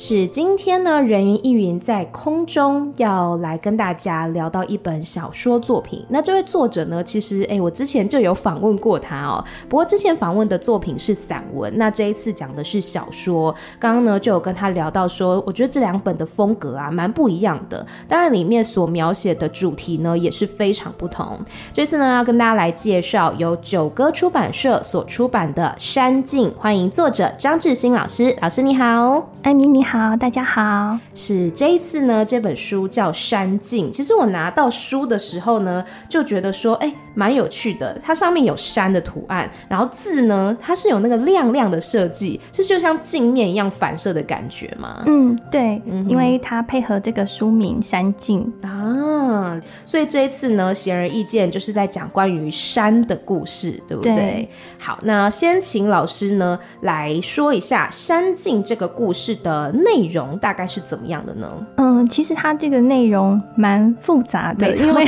是今天呢，人云亦云在空中要来跟大家聊到一本小说作品。那这位作者呢，其实哎，我之前就有访问过他哦。不过之前访问的作品是散文，那这一次讲的是小说。刚刚呢就有跟他聊到说，我觉得这两本的风格啊蛮不一样的，当然里面所描写的主题呢也是非常不同。这次呢要跟大家来介绍由九歌出版社所出版的《山境》，欢迎作者张志新老师。老师你好，艾米你好。好，大家好。是这一次呢，这本书叫《山镜》。其实我拿到书的时候呢，就觉得说，哎、欸，蛮有趣的。它上面有山的图案，然后字呢，它是有那个亮亮的设计，是就像镜面一样反射的感觉嘛？嗯，对，嗯、因为它配合这个书名《山镜》啊，所以这一次呢，显而易见就是在讲关于山的故事，对不对？对。好，那先请老师呢来说一下《山境》这个故事的。内容大概是怎么样的呢？嗯，其实它这个内容蛮复杂的，因为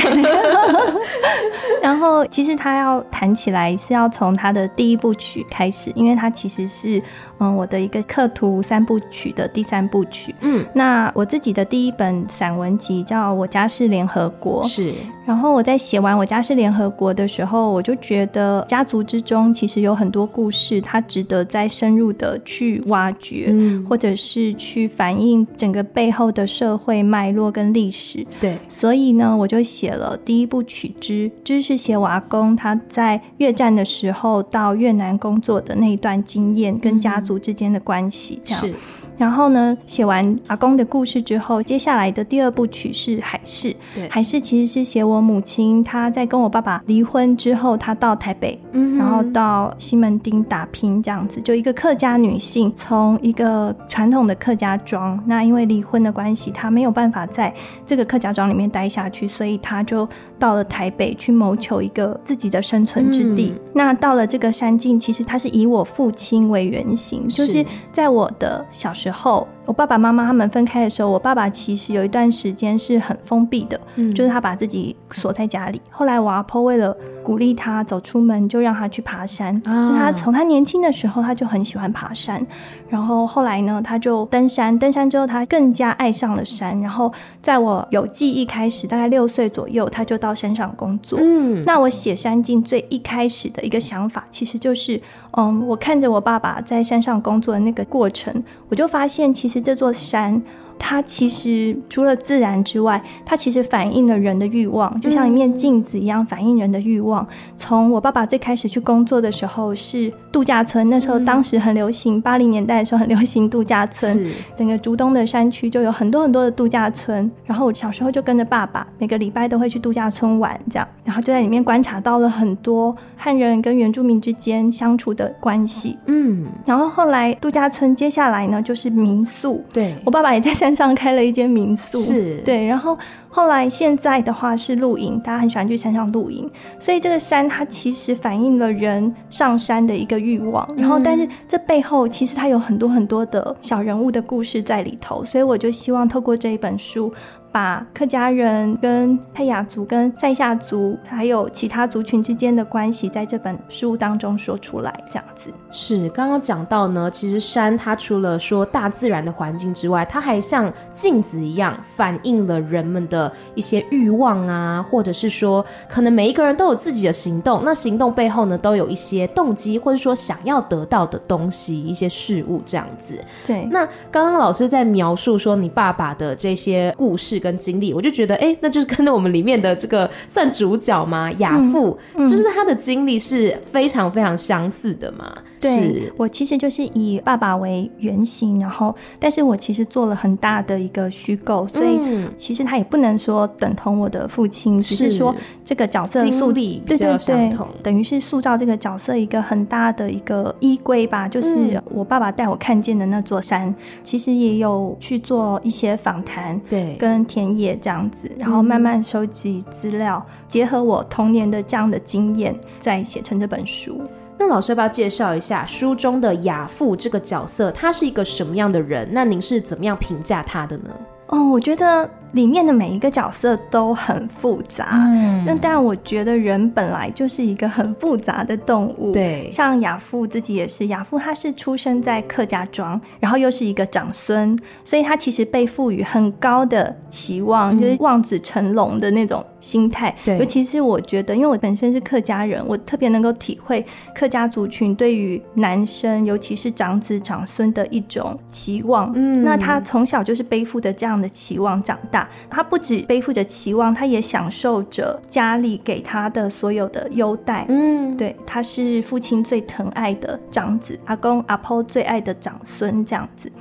然后其实它要谈起来是要从它的第一部曲开始，因为它其实是嗯我的一个刻图三部曲的第三部曲。嗯，那我自己的第一本散文集叫《我家是联合国》，是。然后我在写完《我家是联合国》的时候，我就觉得家族之中其实有很多故事，它值得再深入的去挖掘，嗯，或者是。去反映整个背后的社会脉络跟历史，对，所以呢，我就写了第一部曲之，之是写我阿公他在越战的时候到越南工作的那一段经验，跟家族之间的关系，这样。是。然后呢，写完阿公的故事之后，接下来的第二部曲是海市。对，海市其实是写我母亲她在跟我爸爸离婚之后，她到台北，嗯，然后到西门町打拼这样子，就一个客家女性，从一个传统的客家庄，那因为离婚的关系，她没有办法在这个客家庄里面待下去，所以她就到了台北去谋求一个自己的生存之地。嗯、那到了这个山境，其实它是以我父亲为原型，就是在我的小时候。我爸爸妈妈他们分开的时候，我爸爸其实有一段时间是很封闭的，嗯，就是他把自己锁在家里。后来我阿婆为了鼓励他走出门，就让他去爬山。啊，他从他年轻的时候他就很喜欢爬山，然后后来呢，他就登山，登山之后他更加爱上了山。然后在我有记忆开始，大概六岁左右，他就到山上工作。嗯，那我写山境最一开始的一个想法，其实就是，嗯，我看着我爸爸在山上工作的那个过程，我就发发现其实。这座山。它其实除了自然之外，它其实反映了人的欲望，就像一面镜子一样反映人的欲望。从我爸爸最开始去工作的时候是度假村，那时候当时很流行，八零年代的时候很流行度假村，整个竹东的山区就有很多很多的度假村。然后我小时候就跟着爸爸，每个礼拜都会去度假村玩，这样，然后就在里面观察到了很多汉人跟原住民之间相处的关系。嗯，然后后来度假村接下来呢就是民宿，对，我爸爸也在山上开了一间民宿，是对，然后后来现在的话是露营，大家很喜欢去山上露营，所以这个山它其实反映了人上山的一个欲望，然后但是这背后其实它有很多很多的小人物的故事在里头，所以我就希望透过这一本书。把客家人跟泰雅族、跟塞夏族，还有其他族群之间的关系，在这本书当中说出来，这样子。是刚刚讲到呢，其实山它除了说大自然的环境之外，它还像镜子一样，反映了人们的一些欲望啊，或者是说，可能每一个人都有自己的行动，那行动背后呢，都有一些动机，或者说想要得到的东西，一些事物这样子。对。那刚刚老师在描述说你爸爸的这些故事。跟经历，我就觉得，哎、欸，那就是跟着我们里面的这个算主角吗？亚父，嗯嗯、就是他的经历是非常非常相似的嘛。对，我其实就是以爸爸为原型，然后，但是我其实做了很大的一个虚构，所以其实他也不能说等同我的父亲，嗯、只是说这个角色塑对对对，等于是塑造这个角色一个很大的一个衣柜吧。就是我爸爸带我看见的那座山，嗯、其实也有去做一些访谈，对，跟田野这样子，然后慢慢收集资料，嗯、结合我童年的这样的经验，再写成这本书。那老师要不要介绍一下书中的亚父这个角色？他是一个什么样的人？那您是怎么样评价他的呢？哦，我觉得。里面的每一个角色都很复杂，嗯，那但，我觉得人本来就是一个很复杂的动物，对，像亚父自己也是，亚父他是出生在客家庄，然后又是一个长孙，所以他其实被赋予很高的期望，嗯，就是望子成龙的那种心态，对，尤其是我觉得，因为我本身是客家人，我特别能够体会客家族群对于男生，尤其是长子长孙的一种期望，嗯，那他从小就是背负着这样的期望长大。他不止背负着期望，他也享受着家里给他的所有的优待。嗯，对，他是父亲最疼爱的长子，阿公阿婆最爱的长孙，这样子。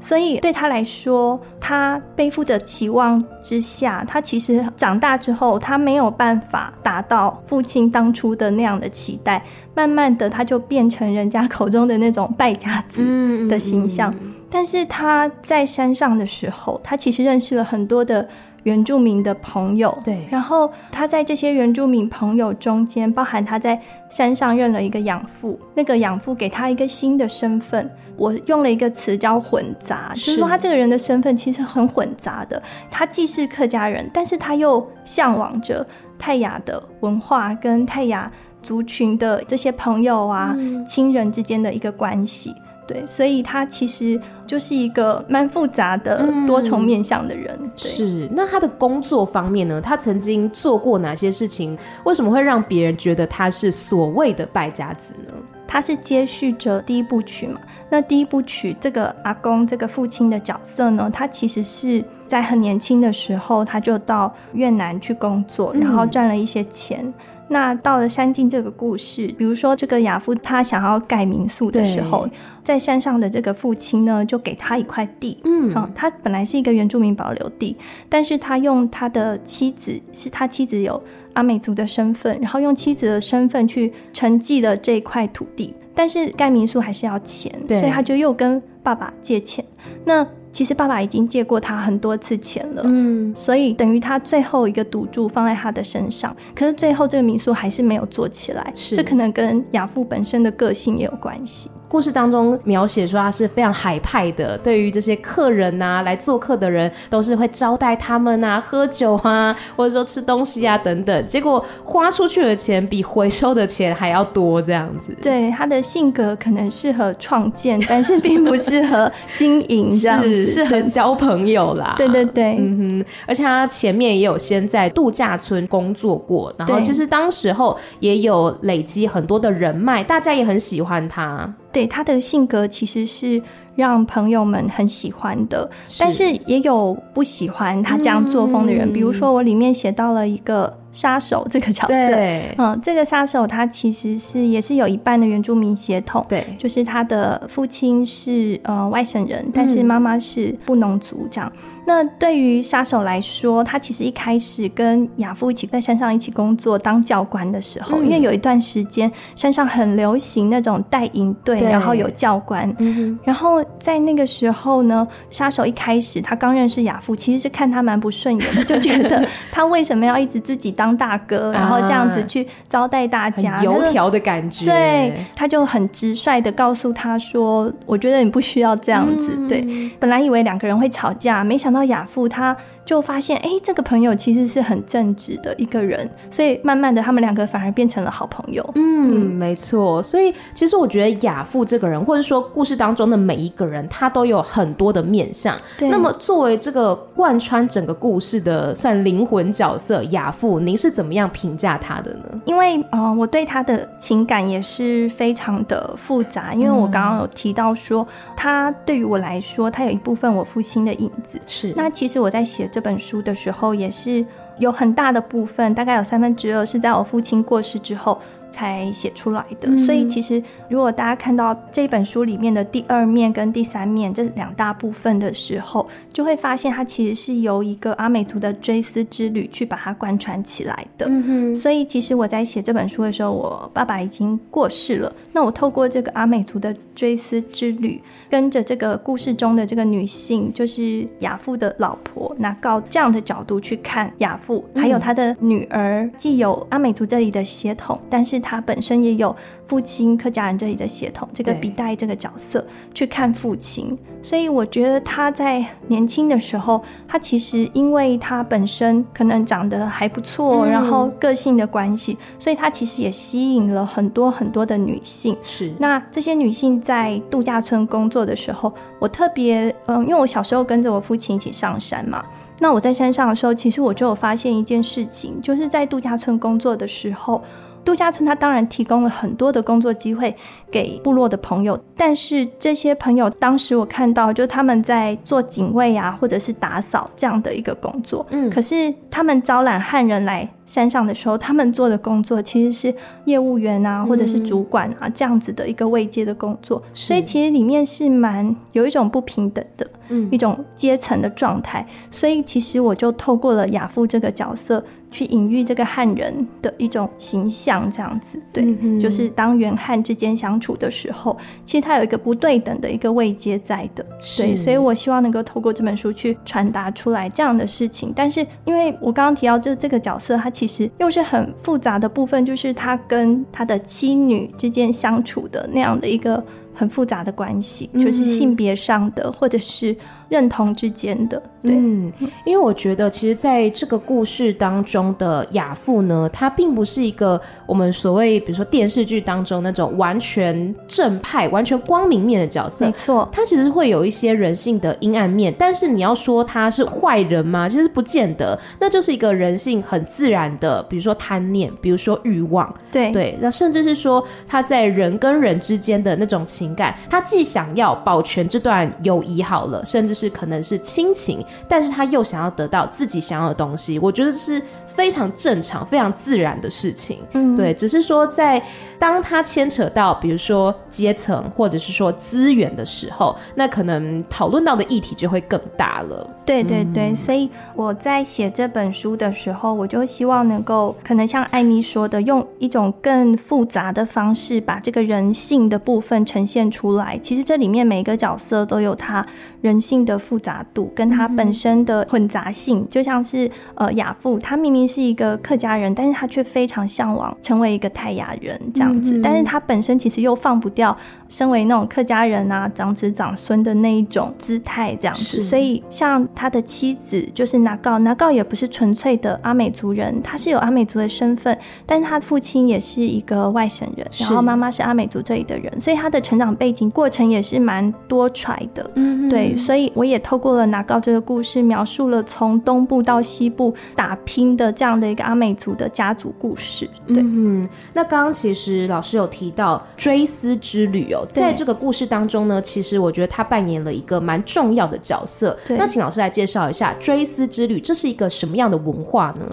所以对他来说，他背负的期望之下，他其实长大之后，他没有办法达到父亲当初的那样的期待。慢慢的，他就变成人家口中的那种败家子的形象。嗯嗯嗯但是他在山上的时候，他其实认识了很多的原住民的朋友。对，然后他在这些原住民朋友中间，包含他在山上认了一个养父，那个养父给他一个新的身份。我用了一个词叫混杂，就是说他这个人的身份其实很混杂的。他既是客家人，但是他又向往着泰雅的文化跟泰雅族群的这些朋友啊、嗯、亲人之间的一个关系。对，所以他其实就是一个蛮复杂的多重面向的人。嗯、是，那他的工作方面呢？他曾经做过哪些事情？为什么会让别人觉得他是所谓的败家子呢？他是接续着第一部曲嘛？那第一部曲这个阿公这个父亲的角色呢？他其实是在很年轻的时候，他就到越南去工作，然后赚了一些钱。嗯那到了山境这个故事，比如说这个亚夫他想要盖民宿的时候，在山上的这个父亲呢，就给他一块地。嗯，好，他本来是一个原住民保留地，但是他用他的妻子，是他妻子有阿美族的身份，然后用妻子的身份去承继了这块土地，但是盖民宿还是要钱，所以他就又跟爸爸借钱。那其实爸爸已经借过他很多次钱了，嗯，所以等于他最后一个赌注放在他的身上。可是最后这个民宿还是没有做起来，是这可能跟亚父本身的个性也有关系。故事当中描写说他是非常海派的，对于这些客人呐、啊、来做客的人，都是会招待他们啊，喝酒啊，或者说吃东西啊等等。结果花出去的钱比回收的钱还要多，这样子。对，他的性格可能适合创建，但是并不适合经营，这样子是适合交朋友啦。对对对，嗯哼。而且他前面也有先在度假村工作过，然后其实当时候也有累积很多的人脉，大家也很喜欢他。对，他的性格其实是让朋友们很喜欢的，但是也有不喜欢他这样作风的人，嗯、比如说我里面写到了一个。杀手这个角色，对，嗯，这个杀手他其实是也是有一半的原住民血统，对，就是他的父亲是呃外省人，但是妈妈是布农族这样。嗯、那对于杀手来说，他其实一开始跟亚父一起在山上一起工作当教官的时候，嗯、因为有一段时间山上很流行那种带营队，然后有教官，嗯、然后在那个时候呢，杀手一开始他刚认识亚父，其实是看他蛮不顺眼的，就觉得他为什么要一直自己。当大哥，然后这样子去招待大家，啊、油条的感觉。对，他就很直率的告诉他说：“我觉得你不需要这样子。嗯”对，本来以为两个人会吵架，没想到亚父他。就发现，哎、欸，这个朋友其实是很正直的一个人，所以慢慢的，他们两个反而变成了好朋友。嗯，嗯没错。所以其实我觉得亚父这个人，或者说故事当中的每一个人，他都有很多的面相。对。那么作为这个贯穿整个故事的算灵魂角色亚父，您是怎么样评价他的呢？因为，呃，我对他的情感也是非常的复杂。因为我刚刚有提到说，嗯、他对于我来说，他有一部分我父亲的影子。是。那其实我在写这本书的时候，也是有很大的部分，大概有三分之二是在我父亲过世之后。才写出来的，嗯、所以其实如果大家看到这本书里面的第二面跟第三面这两大部分的时候，就会发现它其实是由一个阿美族的追思之旅去把它贯穿起来的。嗯，所以其实我在写这本书的时候，我爸爸已经过世了。那我透过这个阿美族的追思之旅，跟着这个故事中的这个女性，就是亚父的老婆那告这样的角度去看亚父，还有他的女儿，既有阿美族这里的血统，但是他本身也有父亲客家人这里的血统。这个笔袋这个角色去看父亲，所以我觉得他在年轻的时候，他其实因为他本身可能长得还不错，然后个性的关系，所以他其实也吸引了很多很多的女性。是，那这些女性在度假村工作的时候，我特别嗯，因为我小时候跟着我父亲一起上山嘛。那我在山上的时候，其实我就有发现一件事情，就是在度假村工作的时候，度假村它当然提供了很多的工作机会给部落的朋友，但是这些朋友当时我看到，就他们在做警卫啊，或者是打扫这样的一个工作，嗯，可是他们招揽汉人来山上的时候，他们做的工作其实是业务员啊，或者是主管啊这样子的一个位阶的工作，所以其实里面是蛮有一种不平等的。嗯，一种阶层的状态，所以其实我就透过了亚父这个角色去隐喻这个汉人的一种形象，这样子，对，嗯、就是当原汉之间相处的时候，其实他有一个不对等的一个位阶在的，对，所以我希望能够透过这本书去传达出来这样的事情。但是，因为我刚刚提到，就是这个角色，他其实又是很复杂的部分，就是他跟他的妻女之间相处的那样的一个。很复杂的关系，就是性别上的，或者是认同之间的。对，嗯，因为我觉得，其实在这个故事当中的亚父呢，他并不是一个我们所谓，比如说电视剧当中那种完全正派、完全光明面的角色。没错，他其实会有一些人性的阴暗面。但是你要说他是坏人吗？其实不见得，那就是一个人性很自然的，比如说贪念，比如说欲望。对对，那甚至是说他在人跟人之间的那种情。情感，他既想要保全这段友谊好了，甚至是可能是亲情，但是他又想要得到自己想要的东西，我觉得是非常正常、非常自然的事情。嗯，对，只是说在当它牵扯到比如说阶层或者是说资源的时候，那可能讨论到的议题就会更大了。对对对，嗯，所以我在写这本书的时候，我就希望能够可能像艾米说的，用一种更复杂的方式把这个人性的部分呈现。出来，其实这里面每一个角色都有他人性的复杂度，跟他本身的混杂性。就像是呃亚父，他明明是一个客家人，但是他却非常向往成为一个泰雅人这样子。但是他本身其实又放不掉身为那种客家人啊，长子长孙的那一种姿态这样子。所以像他的妻子就是拿告，拿告也不是纯粹的阿美族人，他是有阿美族的身份，但是他父亲也是一个外省人，然后妈妈是阿美族这里的人，所以他的成长。背景过程也是蛮多舛的，嗯，对，所以我也透过了拿告这个故事，描述了从东部到西部打拼的这样的一个阿美族的家族故事。对，嗯，那刚刚其实老师有提到追思之旅哦，在这个故事当中呢，其实我觉得他扮演了一个蛮重要的角色。对，那请老师来介绍一下追思之旅，这是一个什么样的文化呢？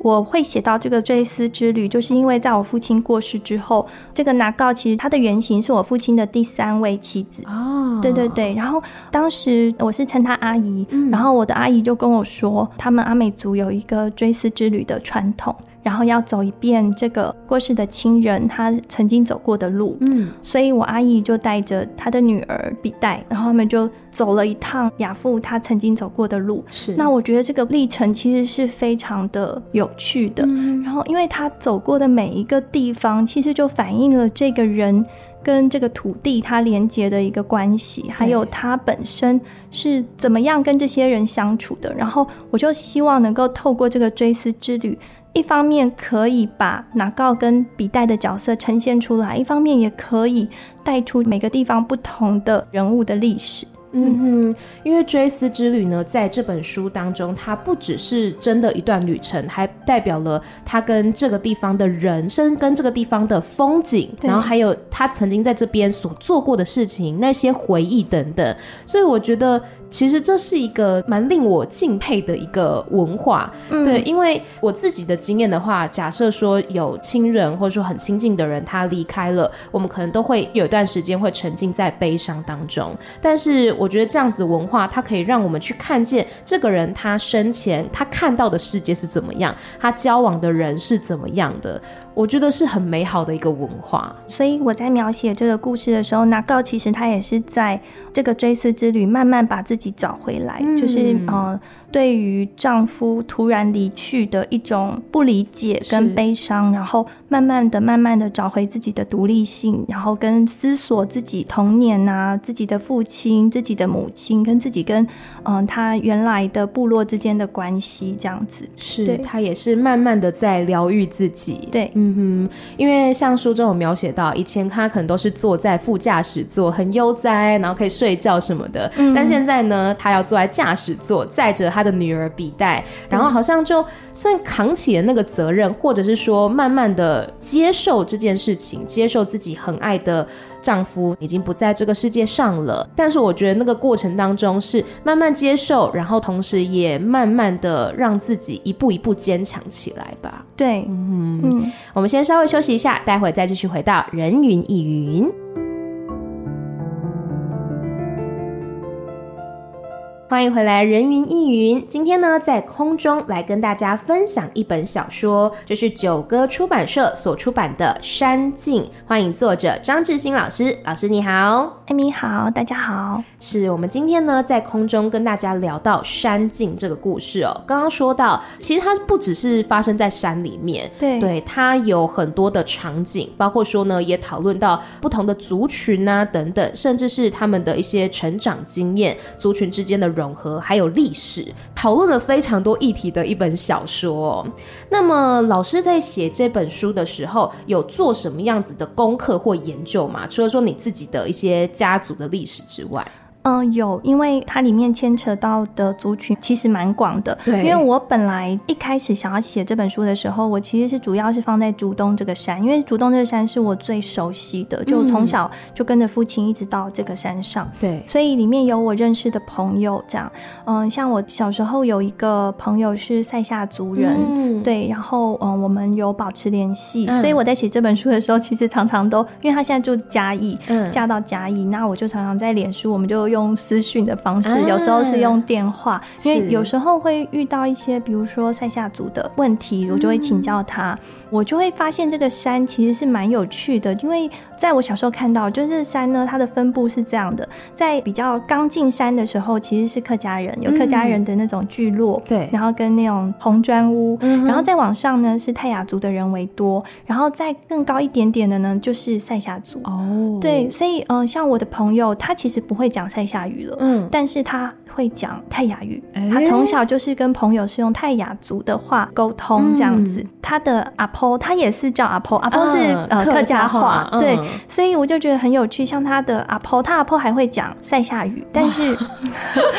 我会写到这个追思之旅，就是因为在我父亲过世之后，这个拿告其实他的原型是我父亲的第三位妻子。哦，对对对。然后当时我是称他阿姨，嗯，然后我的阿姨就跟我说，他们阿美族有一个追思之旅的传统。然后要走一遍这个过世的亲人他曾经走过的路，嗯，所以我阿姨就带着她的女儿比代，然后他们就走了一趟亚父他曾经走过的路。是，那我觉得这个历程其实是非常的有趣的。嗯，然后因为他走过的每一个地方，其实就反映了这个人跟这个土地它连接的一个关系，还有他本身是怎么样跟这些人相处的。然后我就希望能够透过这个追思之旅。一方面可以把拿告跟笔袋的角色呈现出来，一方面也可以带出每个地方不同的人物的历史。嗯哼，因为追思之旅呢，在这本书当中，它不只是真的一段旅程，还代表了他跟这个地方的人生，跟这个地方的风景，然后还有他曾经在这边所做过的事情，那些回忆等等。所以我觉得。其实这是一个蛮令我敬佩的一个文化，嗯、对，因为我自己的经验的话，假设说有亲人或者说很亲近的人他离开了，我们可能都会有一段时间会沉浸在悲伤当中。但是我觉得这样子文化，它可以让我们去看见这个人他生前他看到的世界是怎么样，他交往的人是怎么样的。我觉得是很美好的一个文化，所以我在描写这个故事的时候，拿告其实他也是在这个追思之旅慢慢把自己找回来，嗯、就是呃，对于丈夫突然离去的一种不理解跟悲伤，然后慢慢的、慢慢的找回自己的独立性，然后跟思索自己童年啊，自己的父亲、自己的母亲，跟自己跟嗯、呃、他原来的部落之间的关系，这样子。是，对。他也是慢慢的在疗愈自己。对，嗯哼，因为像书中有描写到，以前他可能都是坐在副驾驶座，很悠哉，然后可以睡觉什么的，嗯、但现在呢，他要坐在驾驶座，载着他的女儿比袋，然后好像就算扛起了那个责任，或者是说慢慢的接受这件事情，接受自己很爱的丈夫已经不在这个世界上了。但是我觉得那个过程当中是慢慢接受，然后同时也慢慢的让自己一步一步坚强起来吧。对，嗯，嗯，我们先稍微休息一下，待会再继续回到人云亦云。欢迎回来，人云亦云。今天呢，在空中来跟大家分享一本小说，就是九歌出版社所出版的《山境》。欢迎作者张志新老师，老师你好，艾米好，大家好。是我们今天呢，在空中跟大家聊到《山境》这个故事哦。刚刚说到，其实它不只是发生在山里面，对，对，它有很多的场景，包括说呢，也讨论到不同的族群啊等等，甚至是他们的一些成长经验，族群之间的。融合还有历史，讨论了非常多议题的一本小说。那么老师在写这本书的时候，有做什么样子的功课或研究吗？除了说你自己的一些家族的历史之外。嗯，有，因为它里面牵扯到的族群其实蛮广的。对，因为我本来一开始想要写这本书的时候，我其实是主要是放在竹东这个山，因为竹东这个山是我最熟悉的，就从小就跟着父亲一直到这个山上。对、嗯，所以里面有我认识的朋友，这样，嗯，像我小时候有一个朋友是塞夏族人，嗯、对，然后嗯，我们有保持联系，嗯、所以我在写这本书的时候，其实常常都，因为他现在住嘉义，嗯，嫁到嘉义，那我就常常在脸书，我们就用。用私讯的方式，有时候是用电话，啊、因为有时候会遇到一些，比如说赛夏族的问题，我就会请教他，嗯、我就会发现这个山其实是蛮有趣的，因为在我小时候看到，就是这山呢，它的分布是这样的，在比较刚进山的时候，其实是客家人，有客家人的那种聚落，对、嗯，然后跟那种红砖屋，嗯、然后再往上呢是泰雅族的人为多，然后再更高一点点的呢就是赛夏族，哦，对，所以嗯、呃，像我的朋友，他其实不会讲赛夏语了，嗯，但是他会讲泰雅语，欸、他从小就是跟朋友是用泰雅族的话沟通这样子。嗯、他的阿婆，他也是叫阿婆，阿婆是、嗯、呃客家话，对，嗯、所以我就觉得很有趣。像他的阿婆，他阿婆还会讲塞夏语，但是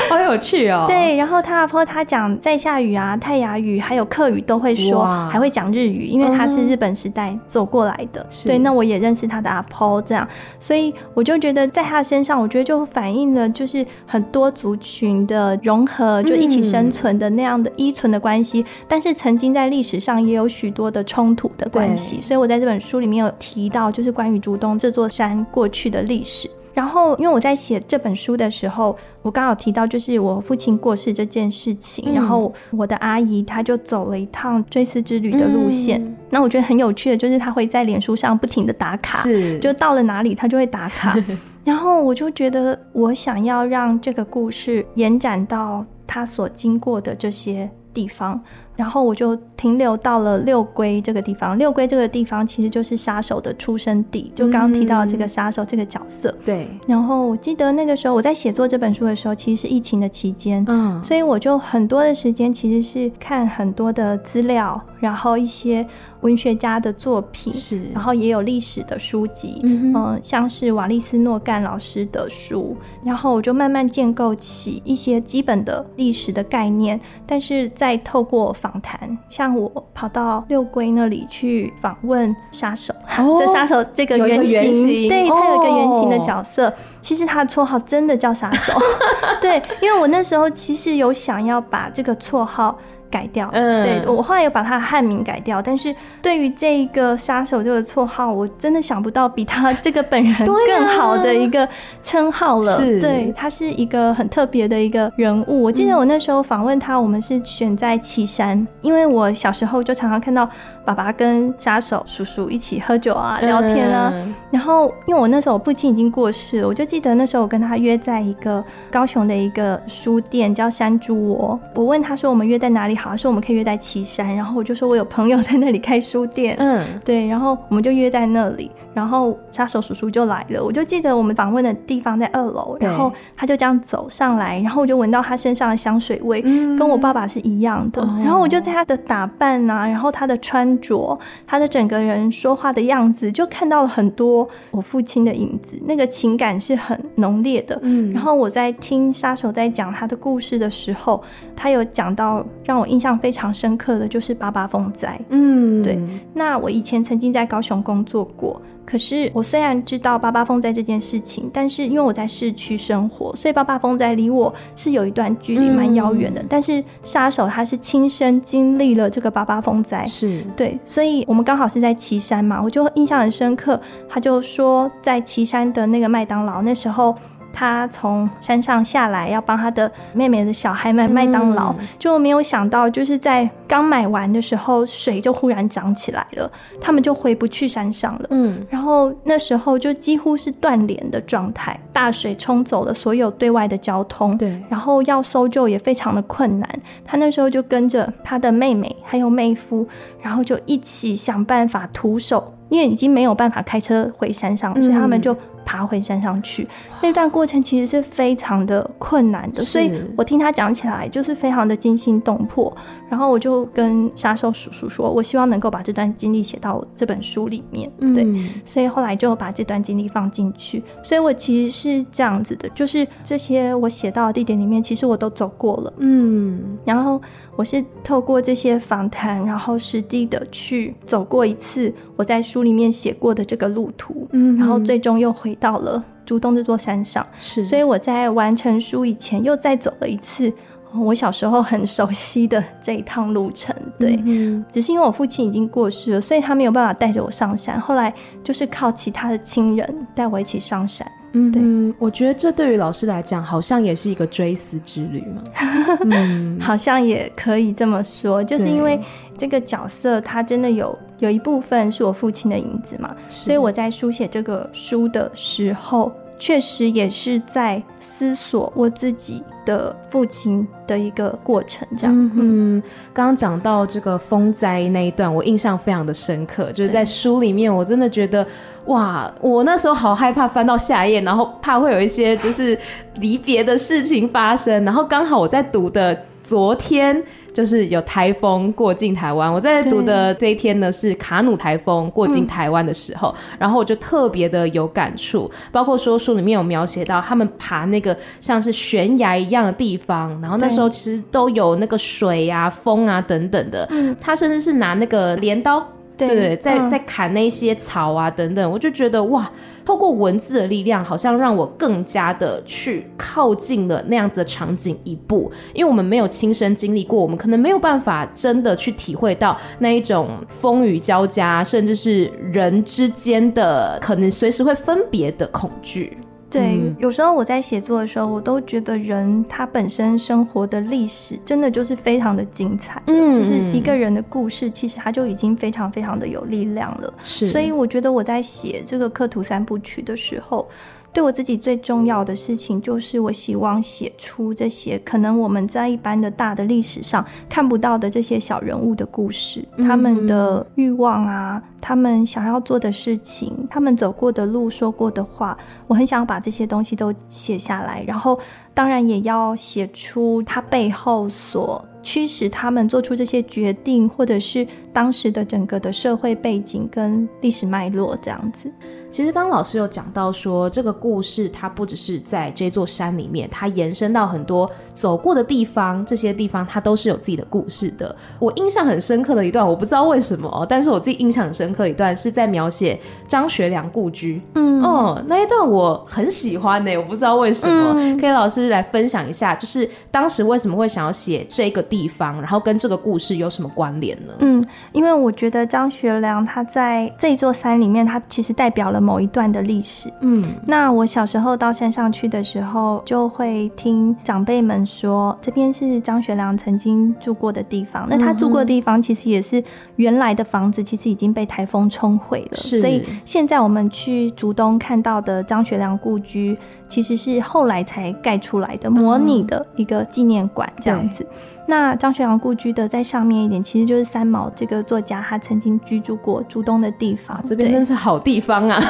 好有趣哦。对，然后他阿婆他讲塞夏语啊、泰雅语还有客语都会说，还会讲日语，因为他是日本时代走过来的。嗯、对，那我也认识他的阿婆，这样，所以我就觉得在他身上，我觉得就反映了。就是很多族群的融合，就一起生存的那样的依存的关系，嗯、但是曾经在历史上也有许多的冲突的关系，所以我在这本书里面有提到，就是关于竹东这座山过去的历史。然后，因为我在写这本书的时候，我刚好提到就是我父亲过世这件事情，嗯、然后我的阿姨她就走了一趟追思之旅的路线。嗯、那我觉得很有趣的，就是她会在脸书上不停的打卡，是就到了哪里她就会打卡。然后我就觉得，我想要让这个故事延展到她所经过的这些地方。然后我就停留到了六龟这个地方。六龟这个地方其实就是杀手的出生地，就刚刚提到这个杀手这个角色。对。然后我记得那个时候我在写作这本书的时候，其实是疫情的期间，嗯，所以我就很多的时间其实是看很多的资料，然后一些文学家的作品，是，然后也有历史的书籍，嗯，像是瓦利斯诺干老师的书，然后我就慢慢建构起一些基本的历史的概念，但是再透过访访谈，像我跑到六龟那里去访问杀手，哦、这杀手这个原型，原型。对，他有一个原型的角色，哦、其实他的绰号真的叫杀手，对，因为我那时候其实有想要把这个绰号改掉。嗯，对，我后来有把他的汉名改掉，但是对于这一个杀手这个绰号，我真的想不到比他这个本人更好的一个称号了。对，啊、对，他是一个很特别的一个人物。我记得我那时候访问他，我们是选在岐山，因为我小时候就常常看到爸爸跟杀手叔叔一起喝酒啊、聊天啊。嗯、然后，因为我那时候我父亲已经过世了，我就记得那时候我跟他约在一个高雄的一个书店叫山猪窝。我问他说：“我们约在哪里好？”他说：“我们可以约在岐山。”然后我就说：“我有朋友在那里开书店。”嗯，对。然后我们就约在那里，然后杀手叔叔就来了。我就记得我们访问的地方在二楼，然后他就这样走上来，然后我就闻到他身上的香水味，嗯、跟我爸爸是一样的。哦、然后我就在他的打扮啊，然后他的穿着，他的整个人说话的样子，就看到了很多我父亲的影子。那个情感是很浓烈的。嗯。然后我在听杀手在讲他的故事的时候，他有讲到让我印象非常深刻的就是八八风灾。嗯，对。那我以前曾经在高雄工作过。可是我虽然知道八八风灾这件事情，但是因为我在市区生活，所以八八风灾离我是有一段距离，蛮遥远的。嗯、但是杀手他是亲身经历了这个八八风灾，是对，所以我们刚好是在岐山嘛，我就印象很深刻。他就说在岐山的那个麦当劳，那时候。他从山上下来，要帮他的妹妹的小孩买麦当劳，嗯、就没有想到，就是在刚买完的时候，水就忽然涨起来了，他们就回不去山上了。嗯，然后那时候就几乎是断联的状态，大水冲走了所有对外的交通。对，然后要搜救也非常的困难。他那时候就跟着他的妹妹还有妹夫，然后就一起想办法徒手，因为已经没有办法开车回山上，嗯、所以他们就。爬回山上去，那段过程其实是非常的困难的，所以我听他讲起来就是非常的惊心动魄。然后我就跟杀手叔叔说，我希望能够把这段经历写到这本书里面，对，嗯、所以后来就把这段经历放进去。所以我其实是这样子的，就是这些我写到的地点里面，其实我都走过了，嗯，然后我是透过这些访谈，然后实地的去走过一次我在书里面写过的这个路途，嗯，然后最终又回。到了竹东这座山上，是，所以我在完成书以前又再走了一次我小时候很熟悉的这一趟路程。对，嗯、只是因为我父亲已经过世了，所以他没有办法带着我上山。后来就是靠其他的亲人带我一起上山。嗯，对，我觉得这对于老师来讲，好像也是一个追思之旅嘛。嗯，好像也可以这么说，就是因为这个角色他真的有有一部分是我父亲的影子嘛，所以我在书写这个书的时候。确实也是在思索我自己的父亲的一个过程，这样。嗯，刚刚讲到这个风灾那一段，我印象非常的深刻，就是在书里面，我真的觉得，哇，我那时候好害怕翻到下一页，然后怕会有一些就是离别的事情发生，然后刚好我在读的昨天。就是有台风过境台湾，我在读的这一天呢，是卡努台风过境台湾的时候，嗯、然后我就特别的有感触，包括说书里面有描写到他们爬那个像是悬崖一样的地方，然后那时候其实都有那个水啊、风啊等等的，嗯、他甚至是拿那个镰刀。对，对，在在砍那些草啊等等，我就觉得哇，透过文字的力量，好像让我更加的去靠近了那样子的场景一步，因为我们没有亲身经历过，我们可能没有办法真的去体会到那一种风雨交加，甚至是人之间的可能随时会分别的恐惧。对，嗯、有时候我在写作的时候，我都觉得人他本身生活的历史真的就是非常的精彩，嗯，就是一个人的故事，其实他就已经非常非常的有力量了。是，所以我觉得我在写这个刻图三部曲的时候。对我自己最重要的事情，就是我希望写出这些可能我们在一般的大的历史上看不到的这些小人物的故事，嗯、他们的欲望啊，他们想要做的事情，他们走过的路，说过的话，我很想把这些东西都写下来，然后当然也要写出他背后所驱使他们做出这些决定，或者是当时的整个的社会背景跟历史脉络这样子。其实刚刚老师有讲到说，这个故事它不只是在这座山里面，它延伸到很多走过的地方，这些地方它都是有自己的故事的。我印象很深刻的一段，我不知道为什么，但是我自己印象很深刻的一段是在描写张学良故居。嗯，哦，那一段我很喜欢呢、欸，我不知道为什么，嗯、可以老师来分享一下，就是当时为什么会想要写这个地地方，然后跟这个故事有什么关联呢？嗯，因为我觉得张学良他在这座山里面，他其实代表了某一段的历史。嗯，那我小时候到山上去的时候，就会听长辈们说，这边是张学良曾经住过的地方。那他住过的地方，其实也是原来的房子，其实已经被台风冲毁了。是，所以现在我们去竹东看到的张学良故居，其实是后来才盖出来的，模拟的一个纪念馆这样子。那张学良故居的在上面一点，其实就是三毛这个作家他曾经居住过竹东的地方。这边真是好地方啊！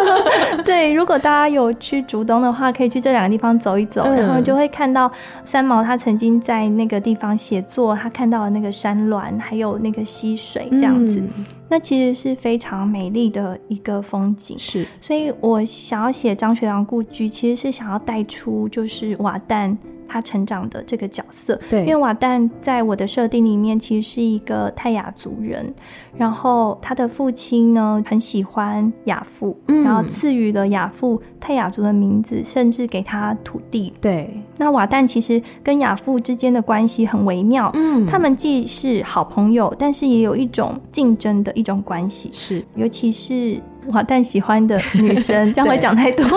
对，如果大家有去竹东的话，可以去这两个地方走一走，嗯、然后就会看到三毛他曾经在那个地方写作，他看到了那个山峦，还有那个溪水这样子。嗯、那其实是非常美丽的一个风景。是，所以我想要写张学良故居，其实是想要带出就是瓦旦。他成长的这个角色，对，因为瓦旦在我的设定里面其实是一个泰雅族人，然后他的父亲呢很喜欢亚父，嗯，然后赐予了亚父泰雅族的名字，甚至给他土地。对，那瓦旦其实跟亚父之间的关系很微妙，嗯，他们既是好朋友，但是也有一种竞争的一种关系，是，尤其是。瓦旦喜欢的女生，这样会讲太多。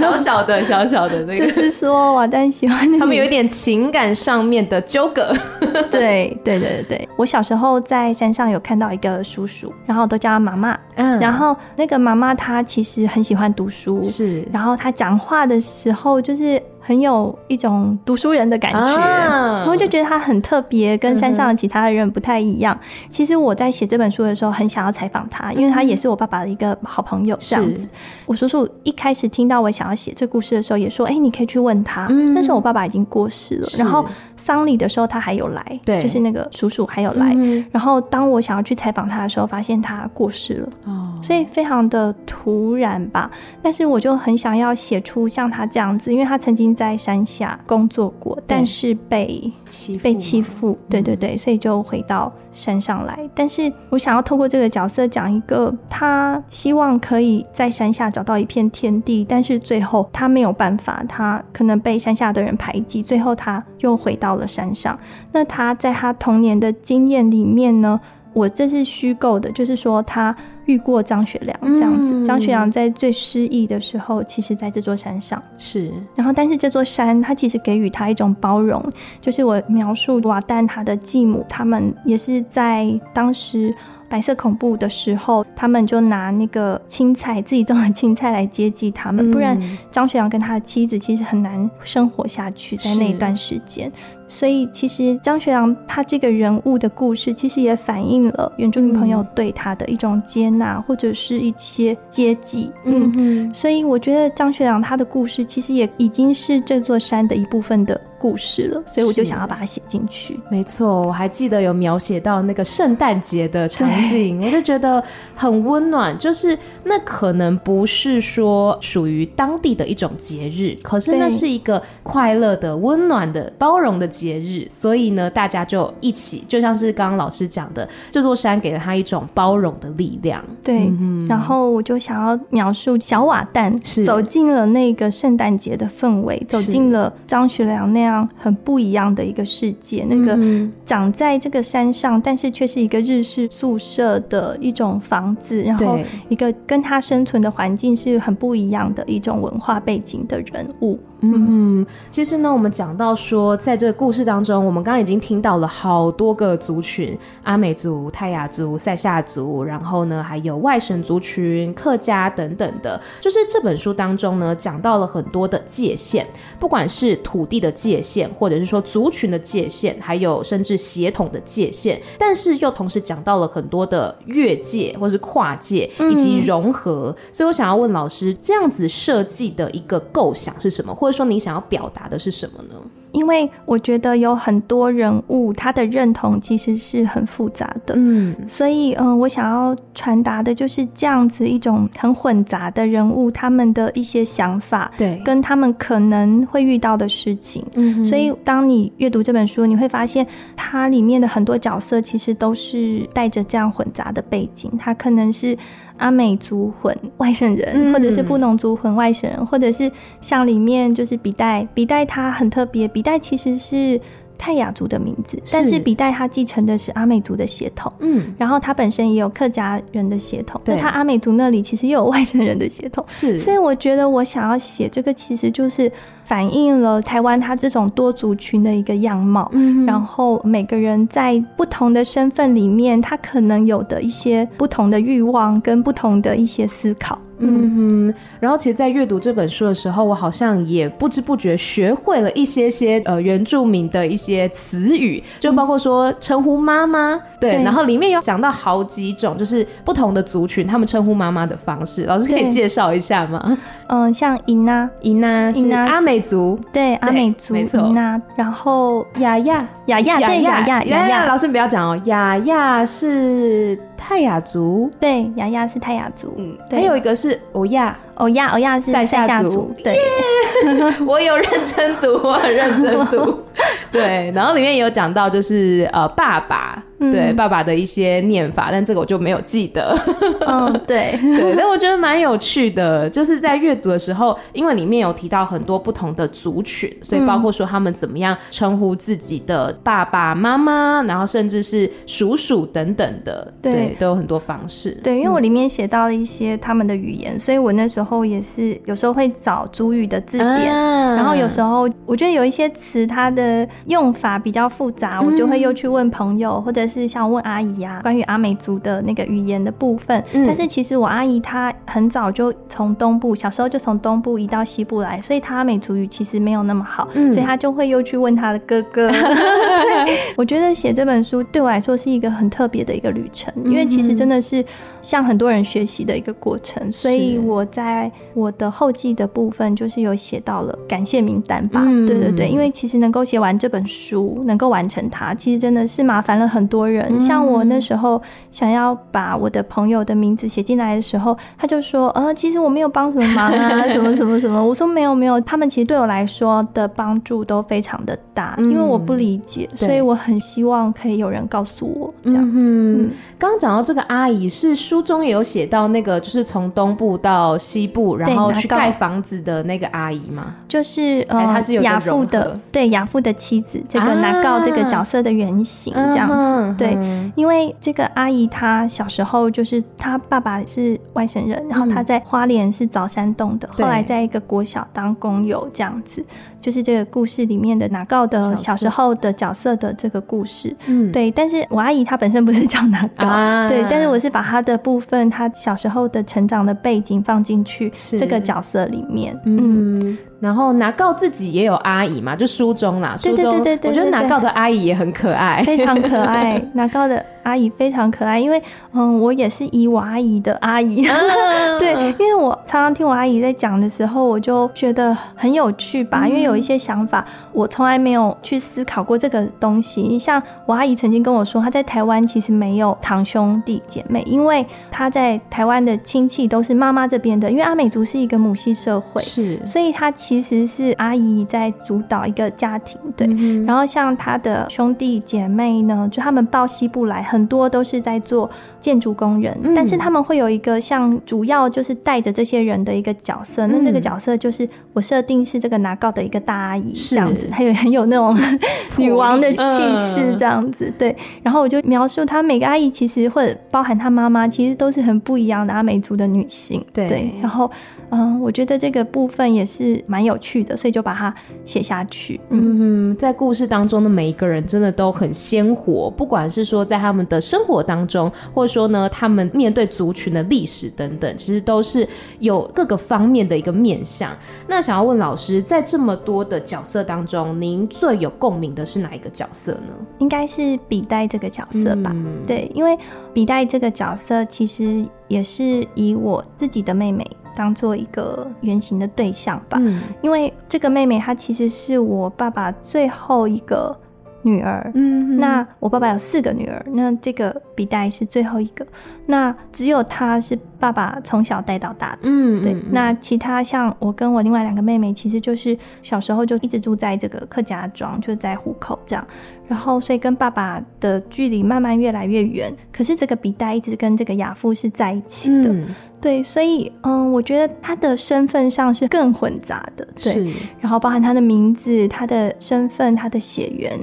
小小的、小小的那个，就是说瓦旦喜欢的，他们有一点情感上面的纠葛。对，对，对，对，对。我小时候在山上有看到一个叔叔，然后都叫他妈妈。嗯，然后那个妈妈她其实很喜欢读书，是。然后他讲话的时候就是。很有一种读书人的感觉，然后就觉得他很特别，跟山上的其他的人不太一样。其实我在写这本书的时候，很想要采访他，因为他也是我爸爸的一个好朋友。这样子，我叔叔一开始听到我想要写这故事的时候，也说：“哎，你可以去问他。”但是我爸爸已经过世了，然后丧礼的时候他还有来，对，就是那个叔叔还有来。然后当我想要去采访他的时候，发现他过世了，哦所以非常的突然吧。但是我就很想要写出像他这样子，因为他曾经。在山下工作过，但是被欺，被欺负，对对对，所以就回到山上来。但是我想要透过这个角色讲一个，他希望可以在山下找到一片天地，但是最后他没有办法，他可能被山下的人排挤，最后他又回到了山上。那他在他童年的经验里面呢？我这是虚构的，就是说他遇过张学良这样子。张、嗯、学良在最失意的时候，其实在这座山上是。然后，但是这座山他其实给予他一种包容，就是我描述瓦旦他的继母，他们也是在当时。白色恐怖的时候，他们就拿那个青菜，自己种的青菜来接济他们，不然张学良跟他的妻子其实很难生活下去，在那一段时间。所以，其实张学良他这个人物的故事，其实也反映了原住民朋友对他的一种接纳，或者是一些接济。嗯嗯。所以，我觉得张学良他的故事，其实也已经是这座山的一部分的故事了，所以我就想要把它写进去。没错，我还记得有描写到那个圣诞节的场景，我就觉得很温暖。就是那可能不是说属于当地的一种节日，可是那是一个快乐的、温暖的、包容的节日。所以呢，大家就一起，就像是刚刚老师讲的，这座山给了他一种包容的力量。对，嗯、然后我就想要描述小瓦旦是走进了那个圣诞节的氛围，走进了张学良那样。很不一样的一个世界，那个长在这个山上，但是却是一个日式宿舍的一种房子，然后一个跟他生存的环境是很不一样的一种文化背景的人物。嗯，其实呢，我们讲到说，在这个故事当中，我们刚刚已经听到了好多个族群：阿美族、泰雅族、赛夏族，然后呢，还有外省族群、客家等等的。就是这本书当中呢，讲到了很多的界限，不管是土地的界限，或者是说族群的界限，还有甚至血统的界限，但是又同时讲到了很多的越界或是跨界以及融合。所以我想要问老师，这样子设计的一个构想是什么？或或者说你想要表达的是什么呢？因为我觉得有很多人物，他的认同其实是很复杂的，嗯，所以嗯、呃，我想要传达的就是这样子一种很混杂的人物，他们的一些想法，对，跟他们可能会遇到的事情，嗯，所以当你阅读这本书，你会发现它里面的很多角色其实都是带着这样混杂的背景，他可能是。阿美族混外省人，嗯、或者是布农族混外省人，或者是像里面就是比代，比代他很特别，比代其实是。泰雅族的名字，但是笔代他继承的是阿美族的血统，嗯，然后他本身也有客家人的血统，对，他阿美族那里其实又有外省人的血统，是，所以我觉得我想要写这个，其实就是反映了台湾它这种多族群的一个样貌，嗯，然后每个人在不同的身份里面，他可能有的一些不同的欲望跟不同的一些思考。嗯。哼，然后其实，在阅读这本书的时候，我好像也不知不觉学会了一些些呃原住民的一些词语，就包括说称呼妈妈，对，对，然后里面有讲到好几种，就是不同的族群他们称呼妈妈的方式，老师可以介绍一下吗？嗯，像伊娜，伊娜，伊娜，阿美族，对，阿美族，没错。伊娜，然后雅雅，雅雅，对，雅雅，雅雅，老师你不要讲哦，雅雅是泰雅族，对，雅雅是泰雅族，嗯，还有一个是欧亚。欧亚，欧亚是赛夏族，对，yeah! 我有认真读，我很认真读，对，然后里面也有讲到就是呃爸爸。对爸爸的一些念法，但这个我就没有记得。嗯，对 对，但我觉得蛮有趣的，就是在阅读的时候，因为里面有提到很多不同的族群，所以包括说他们怎么样称呼自己的爸爸妈妈，然后甚至是叔叔等等的，对，对都有很多方式。对，因为我里面写到了一些他们的语言，嗯，所以我那时候也是有时候会找族语的字典，啊，然后有时候我觉得有一些词它的用法比较复杂，嗯，我就会又去问朋友或者。是像问阿姨、啊，关于阿美族的那个语言的部分。嗯、但是其实我阿姨她很早就从东部，小时候就从东部移到西部来，所以她阿美族语其实没有那么好，嗯、所以她就会又去问她的哥哥。对，我觉得写这本书对我来说是一个很特别的一个旅程，因为其实真的是向很多人学习的一个过程。所以我在我的后记的部分就是有写到了感谢名单吧。嗯、对对对，因为其实能够写完这本书，能够完成它，其实真的是麻烦了很多。多人，像我那时候想要把我的朋友的名字写进来的时候，他就说：“呃，其实我没有帮什么忙啊，什 么什么什么。”我说：“没有没有，他们其实对我来说的帮助都非常的大，因为我不理解，所以我很希望可以有人告诉我这样子。”嗯，刚刚讲到这个阿姨，是书中也有写到那个，就是从东部到西部，然后去盖房子的那个阿姨吗？就是呃，她是亚父的，对亚父的妻子，这个拿告这个角色的原型这样子。对，因为这个阿姨她小时候就是她爸爸是外省人，然后她在花莲是凿山洞的，后来在一个国小当工友这样子。就是这个故事里面的拿告的小时候的角色的这个故事，嗯，对。但是我阿姨她本身不是叫拿告，啊，对。但是我是把她的部分，她小时候的成长的背景放进去这个角色里面，嗯。嗯，然后拿告自己也有阿姨嘛，就书中啦，书中，对对对对对，我觉得拿告的阿姨也很可爱，非常可爱。拿告的阿姨非常可爱，因为嗯，我也是以我阿姨的阿姨，啊，对，因为我常常听我阿姨在讲的时候，我就觉得很有趣吧，嗯，因为。有一些想法，我从来没有去思考过这个东西。像我阿姨曾经跟我说，她在台湾其实没有堂兄弟姐妹，因为她在台湾的亲戚都是妈妈这边的。因为阿美族是一个母系社会，是，所以她其实是阿姨在主导一个家庭。对，嗯、然后像她的兄弟姐妹呢，就他们到西部来，很多都是在做建筑工人，嗯、但是他们会有一个像主要就是带着这些人的一个角色。那这个角色就是我设定是这个拿告的一个。大阿姨这样子，她有很有那种 女王的气势，这样子对。然后我就描述她每个阿姨，其实或者包含她妈妈，其实都是很不一样的阿美族的女性。对，然后嗯，我觉得这个部分也是蛮有趣的，所以就把它写下去。嗯，在故事当中的每一个人真的都很鲜活，不管是说在他们的生活当中，或者说呢，他们面对族群的历史等等，其实都是有各个方面的一个面向。那想要问老师，在这么多的角色当中，您最有共鸣的是哪一个角色呢？应该是笔袋这个角色吧。嗯、对，因为笔袋这个角色其实也是以我自己的妹妹当做一个原型的对象吧。嗯、因为这个妹妹她其实是我爸爸最后一个女儿。嗯，那我爸爸有四个女儿，那这个笔袋是最后一个。那只有她是。爸爸从小带到大的，嗯，对。那其他像我跟我另外两个妹妹，其实就是小时候就一直住在这个客家庄，就在虎口这样。然后所以跟爸爸的距离慢慢越来越远。可是这个笔袋一直跟这个亚父是在一起的，嗯、对，所以嗯，我觉得他的身份上是更混杂的，对。然后包含他的名字、他的身份、他的血缘。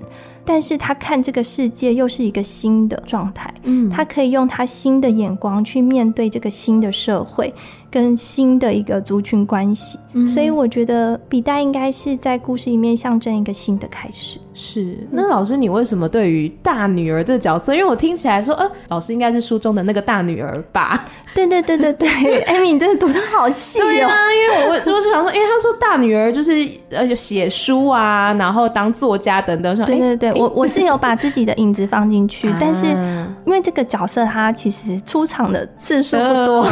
但是他看这个世界又是一个新的状态，嗯，他可以用他新的眼光去面对这个新的社会跟新的一个族群关系，嗯，所以我觉得笔袋应该是在故事里面象征一个新的开始。是，那老师，你为什么对于大女儿这个角色？因为我听起来说，呃，老师应该是书中的那个大女儿吧？对对对对对，艾米，你真的读的好细哦。对啊，因为我就是想说，因为他说大女儿就是呃，就写书啊，然后当作家等等。对对对，我我是有把自己的影子放进去，但是因为这个角色他其实出场的次数不多，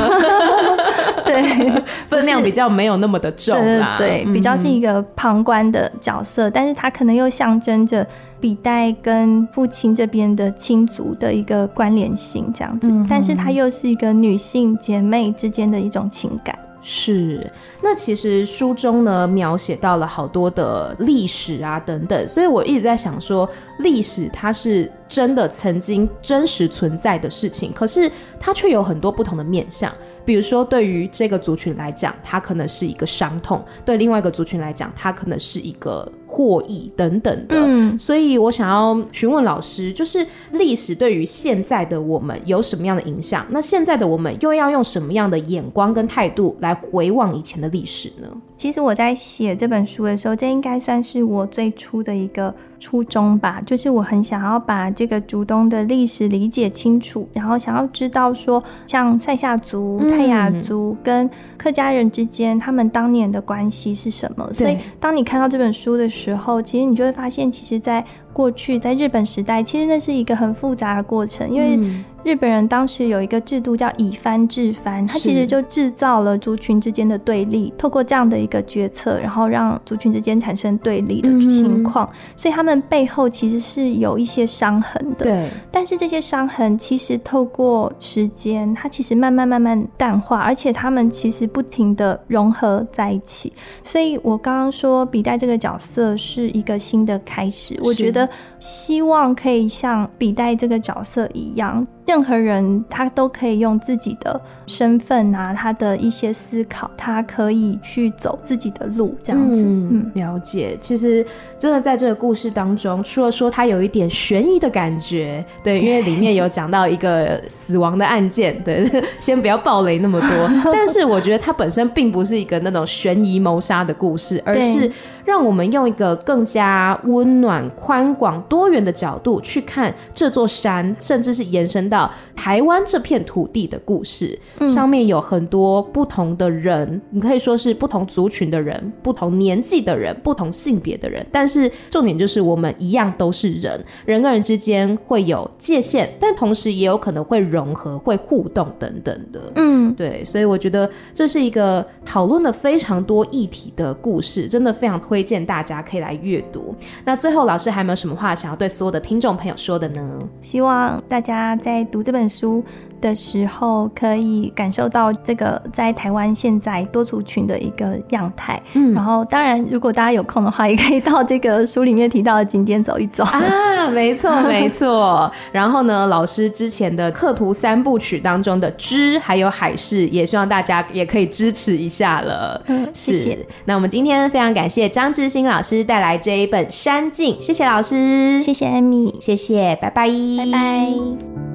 对，分量比较没有那么的重啊，对，比较是一个旁观的角色，但是他可能又象征。着笔袋跟父亲这边的亲族的一个关联性，这样子，嗯、但是它又是一个女性姐妹之间的一种情感。是，那其实书中呢描写到了好多的历史啊等等，所以我一直在想说，历史它是真的曾经真实存在的事情，可是它却有很多不同的面向。比如说，对于这个族群来讲，它可能是一个伤痛；对另外一个族群来讲，它可能是一个获益等等的。嗯，所以我想要询问老师，就是历史对于现在的我们有什么样的影响？那现在的我们又要用什么样的眼光跟态度来回望以前的历史呢？其实我在写这本书的时候，这应该算是我最初的一个初衷吧，就是我很想要把这个竹东的历史理解清楚，然后想要知道说，像塞夏族、泰雅族跟客家人之间，他们当年的关系是什么。所以，当你看到这本书的时时候，其实你就会发现，其实，在过去，在日本时代，其实那是一个很复杂的过程，因为日本人当时有一个制度叫以藩制藩，他其实就制造了族群之间的对立，透过这样的一个决策，然后让族群之间产生对立的情况，所以他们背后其实是有一些伤痕的。对，但是这些伤痕其实透过时间，它其实慢慢慢慢淡化，而且他们其实不停的融合在一起。所以我刚刚说笔袋这个角色是一个新的开始，我觉得希望可以像笔袋这个角色一样。任何人他都可以用自己的身份啊，他的一些思考，他可以去走自己的路，这样子。嗯，嗯，了解。其实真的在这个故事当中，除了说他有一点悬疑的感觉，对，因为里面有讲到一个死亡的案件，对，先不要暴雷那么多。但是我觉得它本身并不是一个那种悬疑谋杀的故事，而是让我们用一个更加温暖、宽广、多元的角度去看这座山，甚至是延伸到台湾这片土地的故事，嗯、上面有很多不同的人，你可以说是不同族群的人、不同年纪的人、不同性别的人，但是重点就是我们一样都是人，人跟人之间会有界限，但同时也有可能会融合、会互动等等的。嗯，对，所以我觉得这是一个讨论了非常多议题的故事，真的非常推荐大家可以来阅读。那最后，老师还有没有什么话想要对所有的听众朋友说的呢？希望大家在读这本书的时候，可以感受到这个在台湾现在多族群的一个样态。嗯，然后当然，如果大家有空的话，也可以到这个书里面提到的景点走一走 啊。没错，没错。然后呢，老师之前的课图三部曲当中的知还有海事，也希望大家也可以支持一下了。嗯，谢谢。那我们今天非常感谢张志新老师带来这一本《山境》，谢谢老师，谢谢艾米谢谢，拜拜，拜拜。